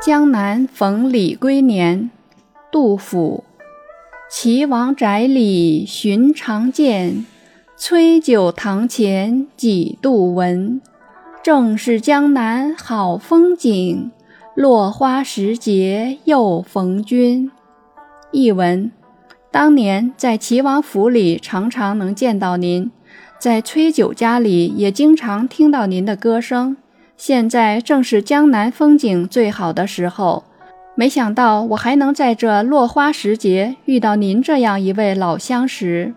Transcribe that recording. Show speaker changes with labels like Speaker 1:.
Speaker 1: 江南逢李龟年，杜甫。岐王宅里寻常见，崔九堂前几度闻。正是江南好风景，落花时节又逢君。译文：当年在齐王府里常常能见到您，在崔九家里也经常听到您的歌声。现在正是江南风景最好的时候，没想到我还能在这落花时节遇到您这样一位老相识。